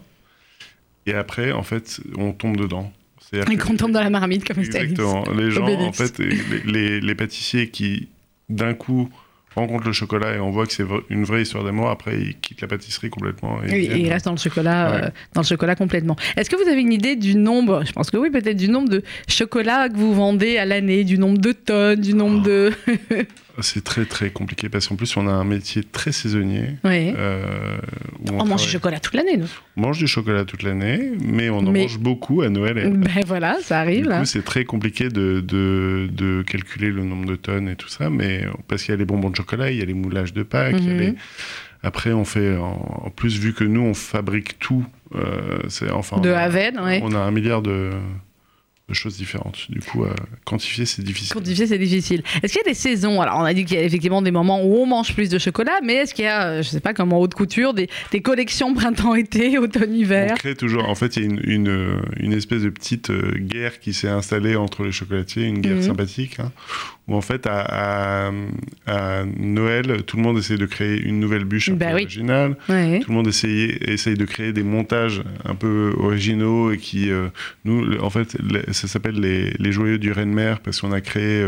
Et après, en fait, on tombe dedans. Et qu'on tombe dans la marmite, comme Exactement. Les gens, en fait, les, les- les pâtissiers qui, d'un coup, rencontrent le chocolat et on voit que c'est une vraie histoire d'amour, après, ils quittent la pâtisserie complètement. Et Oui, et il reste dans le chocolat, Ouais. euh, dans le chocolat complètement. Est-ce que vous avez une idée du nombre Je pense que oui, peut-être du nombre de chocolats que vous vendez à l'année, du nombre de tonnes, du nombre de. C'est très, très compliqué parce qu'en plus, on a un métier très saisonnier. oui. euh, On mange du chocolat toute l'année, nous. On mange du chocolat toute l'année, mais on en Mais- mange beaucoup à Noël. Et... Ben voilà, ça arrive. Du coup, c'est très compliqué de, de, de calculer le nombre de tonnes et tout ça, mais parce qu'il y a les bonbons de chocolat, il y a les moulages de Pâques, il y a Mhm. les- après on fait, en, plus vu que nous on fabrique tout, euh, c'est enfin de on a- A à Z, ouais. on a un milliard de choses différentes. Du coup, euh, quantifier c'est difficile. Quantifier, c'est difficile. Est-ce qu'il y a des saisons? Alors, on a dit qu'il y a effectivement des moments où on mange plus de chocolat, mais est-ce qu'il y a, euh, je sais pas, comme en haute couture, des, des collections printemps-été, On automne-hiver crée toujours. En fait, il y a une, une, une espèce de petite euh, guerre qui s'est installée entre les chocolatiers, une guerre Mhm. sympathique, hein, où en fait à, à- à Noël, tout le monde essaie de créer une nouvelle bûche un Bah peu oui. originale. Ouais. Tout le monde essaye, essaye de créer des montages un peu originaux et qui, euh, nous, en fait, ça s'appelle les, les joyeux du Reine-Mère parce qu'on a créé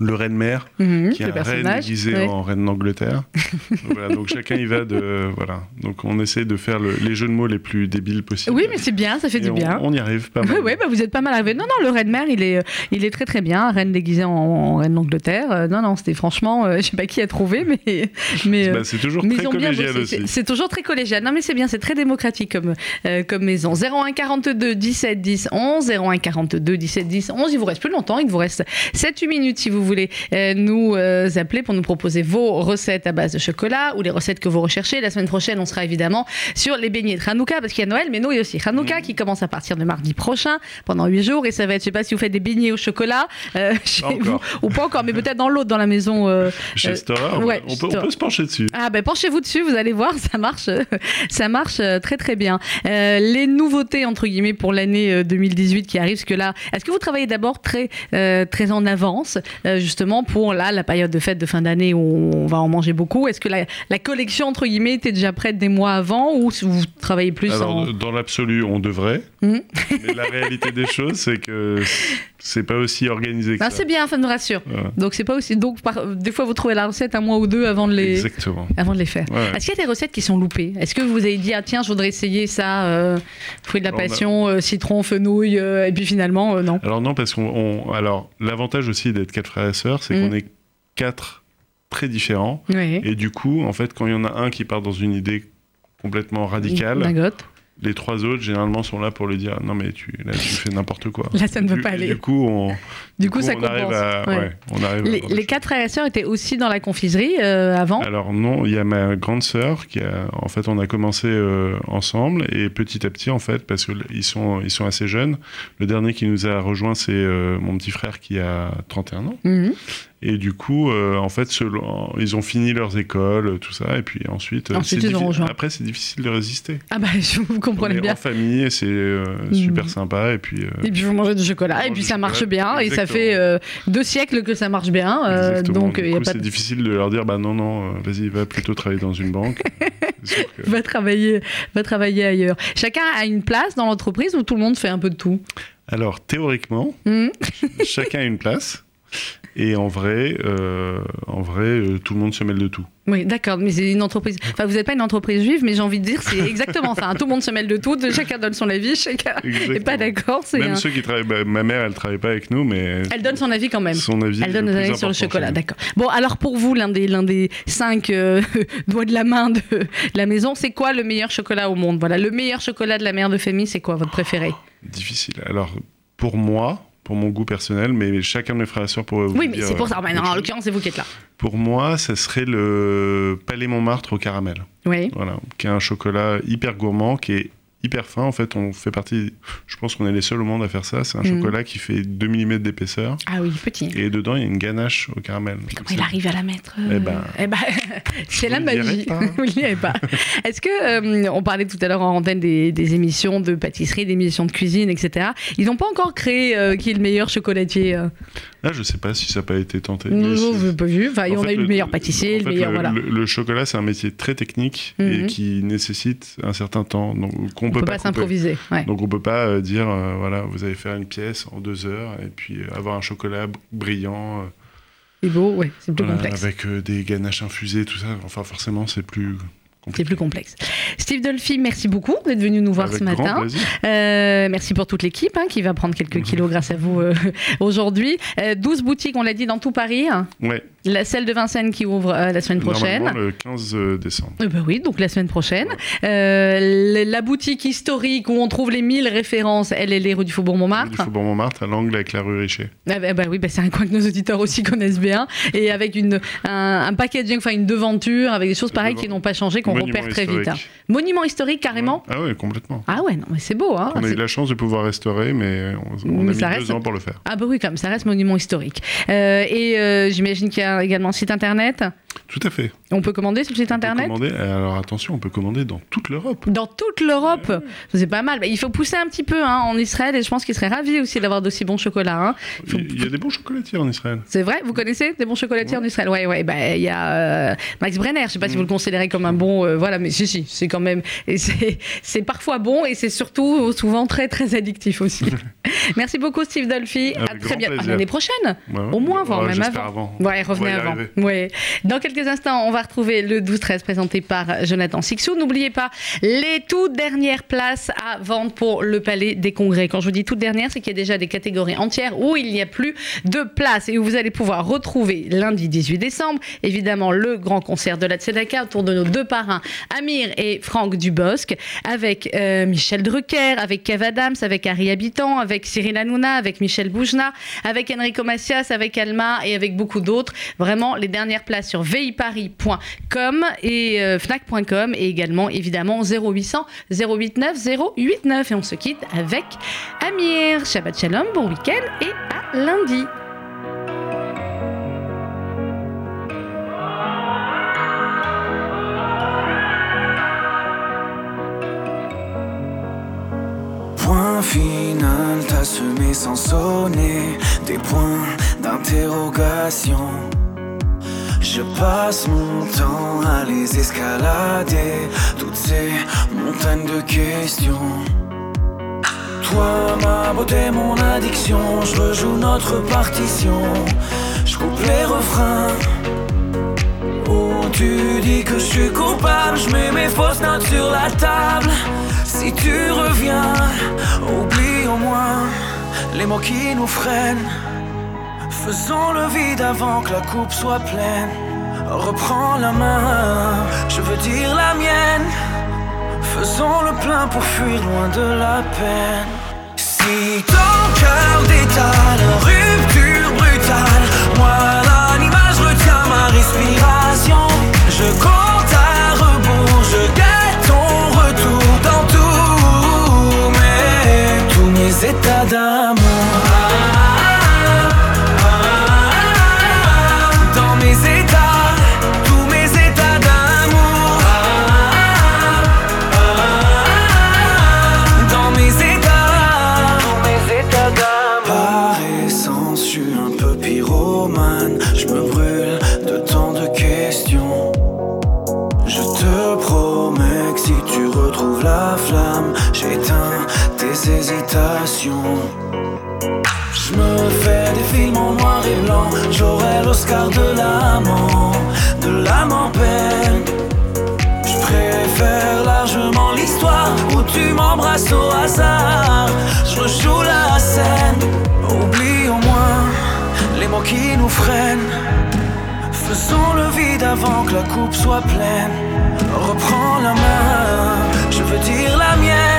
euh, le Reine-Mère, Mhm, qui est un reine déguisé ouais. en reine d'Angleterre. donc, voilà, donc chacun y va de. Voilà. Donc on essaie de faire le- les jeux de mots les plus débiles possibles. Oui, mais c'est bien, ça fait Et du on, bien. on y arrive pas mal. Oui, ouais, bah vous êtes pas mal arrivé. Non, non, le reine mère, il est, euh, il est très très bien. Reine déguisée en, en reine d'Angleterre. Euh, non, non, c'était franchement, euh, je sais pas qui a trouvé, mais, mais, euh, Bah, c'est toujours mais très bien collégial bossé. aussi. C'est- C'est toujours très collégial. Non, mais c'est bien, c'est très démocratique comme, euh, comme maison. 01 42 17 10 11, 01 42 17 10 11. Il vous reste plus longtemps, il vous reste 7-8 minutes si vous voulez euh, nous euh, appeler pour nous proposer vos recettes à base de chocolat ou les recettes que vous recherchez. La semaine prochaine, on sera évidemment sur les beignets de Hanouka parce qu'il y a Noël, mais nous, il y a aussi Hanouka qui commence à partir de mardi prochain pendant 8 jours et ça va être, je sais pas si vous faites des beignets au chocolat euh, chez Pas vous ou pas encore, mais peut-être dans l'autre, dans la maison. euh, Chez euh, ouais, on, peut, on peut se pencher dessus. ah ben penchez-vous dessus, vous allez voir, ça marche, ça marche très très bien. Les nouveautés entre guillemets pour l'année euh, 2018 qui arrive, parce que là, est-ce que vous travaillez d'abord très très en avance, justement pour là la période de fête de fin d'année où on va en manger beaucoup Est-ce que la, la collection entre guillemets était déjà prête des mois avant ou si vous travaillez plus Alors, en dans l'absolu, on devrait. Mhm. Mais la réalité des choses, c'est que c'est pas aussi organisé que ça. c'est bien, ça me rassure. Donc c'est pas aussi donc par- des fois vous trouvez la recette un mois ou deux avant de les Exactement. avant de les faire. Ouais. Est-ce qu'il y a des recettes qui sont loupées? Est-ce que vous avez dit ah tiens je voudrais essayer ça euh, fruit de la Alors, on a- passion euh, citron fenouil euh, et puis finalement non. Alors non, parce qu'on... on- Alors, l'avantage aussi d'être quatre frères et sœurs, c'est qu'on est quatre très différents. Oui. Et du coup, en fait, quand il y en a un qui part dans une idée complètement radicale. Les trois autres, généralement, sont là pour lui dire non, mais tu, là, tu fais n'importe quoi. Là, ça ne veut pas aller. Du coup, on, Du coup, ça on arrive à, Ouais. ouais, on arrive à Les, quatre frères et sœurs étaient aussi dans la confiserie euh, avant. Alors non, il y a ma grande sœur qui a, en fait, on a commencé euh, ensemble et petit à petit, en fait, parce que ils sont, ils sont assez jeunes. Le dernier qui nous a rejoint, c'est euh, mon petit frère qui a 31 ans. Mhm. Et du coup, euh, en fait, selon- ils ont fini leurs écoles, tout ça, et puis ensuite, euh, Ensuite, ils ont après, c'est difficile de résister. Ah bah je vous comprenez bien. en famille, c'est euh, super sympa, et puis. euh, Et puis vous mangez du chocolat et puis ça marche bien et ça fait deux siècles que ça marche bien. donc c'est difficile de leur dire, bah non, non, vas-y, va plutôt travailler dans une banque. Que- va travailler, va travailler ailleurs. Chacun a une place dans l'entreprise où tout le monde fait un peu de tout? Alors, théoriquement, Mhm. chacun a une place. Et en vrai, euh, en vrai euh, tout le monde se mêle de tout. Oui, d'accord, mais c'est une entreprise. Enfin, vous n'êtes pas une entreprise juive, mais j'ai envie de dire, c'est exactement ça. hein. Tout le monde se mêle de tout, chacun donne son avis, chacun n'est pas d'accord. Même un- ceux qui travaillent, bah, ma mère, elle travaille pas avec nous, mais Elle donne son avis quand même. son avis. Elle donne plus avis sur le chocolat, d'accord. Bon, alors pour vous, l'un des, l'un des cinq euh, doigts de la main de la maison, c'est quoi le meilleur chocolat au monde? Voilà, le meilleur chocolat de la mère de famille, c'est quoi votre préféré? Difficile. Alors, pour moi, pour mon goût personnel, mais chacun de mes frères et sœurs pourrait vous Oui, mais c'est pour ça. euh, non, en l'occurrence, c'est vous qui êtes là. Pour moi, ça serait le Palais Montmartre au caramel. Oui. Voilà, qui est un chocolat hyper gourmand, qui est hyper fin. En fait, on fait partie. Je pense qu'on est les seuls au monde à faire ça. C'est un Mhm. chocolat qui fait 2 mm d'épaisseur. Ah oui, petit. Et dedans, il y a une ganache au caramel. Comment C'est- il arrive à la mettre euh, Eh ben, eh ben, c'est la magie. Vous direz pas. Est-ce que euh, on parlait tout à l'heure en antenne des, des émissions de pâtisserie, des émissions de cuisine, etc. Ils n'ont pas encore créé euh, qui est le meilleur chocolatier. Là, je sais pas si ça n'a pas été tenté. Non, vous n'avez pas vu. Enfin, En on fait, a eu le, meilleur pâtissier, le fait, meilleur le, voilà. le- le chocolat, c'est un métier très technique Mhm. et qui nécessite un certain temps, donc on peut, peut pas s'improviser. Ouais. Donc on peut pas euh, dire euh, voilà vous allez faire une pièce en deux heures et puis euh, avoir un chocolat brillant C'est beau, ouais, c'est plus voilà, complexe. avec des ganaches infusées tout ça. Enfin forcément c'est plus C'est plus complexe. Steve Dolphy, merci beaucoup d'être venu nous voir Avec ce matin. Euh, merci pour toute l'équipe hein, qui va prendre quelques kilos grâce à vous euh, aujourd'hui. Euh, 12 boutiques, on l'a dit, dans tout Paris. Ouais. La celle de Vincennes qui ouvre euh, la semaine prochaine. Normalement le 15 décembre. Euh, bah oui, donc la semaine prochaine. Euh, la- boutique historique où on trouve les 1000 références, elle est les rue du Faubourg Du Montmartre. Faubourg Montmartre à l'angle avec la rue Richer. Ah bah, bah oui, bah c'est un coin que nos auditeurs aussi connaissent bien. Et avec une, un, un packaging, enfin une devanture, avec des choses pareilles qui n'ont pas changé, qu'on repère très vite. hein. Monument historique, carrément Ah ouais complètement. Ah ouais, non, mais c'est beau. Hein on a eu la chance de pouvoir restaurer mais on, on Mais a mis ça deux reste- ans pour le faire. Ah bah oui, comme ça reste monument historique. Euh, et euh, j'imagine qu'il y a également site internet. Tout à fait. On peut commander sur le site On peut internet commander- alors attention, on peut commander dans toute l'Europe. Dans toute l'Europe, c'est pas mal. Bah, il faut pousser un petit peu hein, en Israël et je pense qu'ils seraient ravis aussi d'avoir d'aussi bons chocolats. hein. Il y a des bons chocolatiers en Israël. C'est vrai, vous connaissez des bons chocolatiers en Israël? Ouais, ouais. Bah, il y a euh, Max Brenner. Je sais pas si vous le considérez comme un bon, euh, voilà, mais si, si, c'est quand même. Et c'est, parfois bon et c'est surtout souvent très, très addictif aussi. Merci beaucoup, Steve Dolphy. Avec à très bien. L'année prochaine. Au moins, voire même avant. avant. Ouais, revenez avant. Dans quelques instants, on va retrouver le 12-13 présenté par Jonathan Sixou. N'oubliez pas les toutes dernières places à vendre pour le Palais des Congrès. Quand je vous dis toutes dernières, c'est qu'il y a déjà des catégories entières où il n'y a plus de place et où vous allez pouvoir retrouver lundi 18 décembre, évidemment, le grand concert de la Tzedaka autour de nos deux parrains, Amir et Franck Dubosc, avec euh, Michel Drucker, avec Kev Adams, avec Harry Habitant, avec Cyril Hanouna, avec Michel Boujna, avec Enrico Macias, avec Alma et avec beaucoup d'autres. Vraiment, les dernières places sur viparis.com et euh, fnac.com et également, évidemment, 0800 089 089. Et on se quitte avec Amir. Shabbat Shalom, bon week-end et à lundi. Point final, t'as semé sans sonner des points d'interrogation. Je passe mon temps à les escalader, toutes ces montagnes de questions. Toi, ma beauté, mon addiction, je rejoue notre partition. Je coupe les refrains. Où tu dis que je suis coupable, je mets mes fausses notes sur la table. Si tu reviens, oublie au moins les mots qui nous freinent. Faisons le vide avant que la coupe soit pleine. Reprends la main, je veux dire la mienne. Faisons le plein pour fuir loin de la peine. Si ton cœur détale, rupture brutale, moi l'animal, je retiens ma respiration. Je compte à rebours, je guette ton retour dans mes, tous mes états d'amour. J'aurai l'Oscar de l'amant, de l'âme en peine. Je préfère largement l'histoire où tu m'embrasses au hasard. Je rejoue la scène. Oublie au moins les mots qui nous freinent. Faisons le vide avant que la coupe soit pleine. Reprends la main, je veux dire la mienne.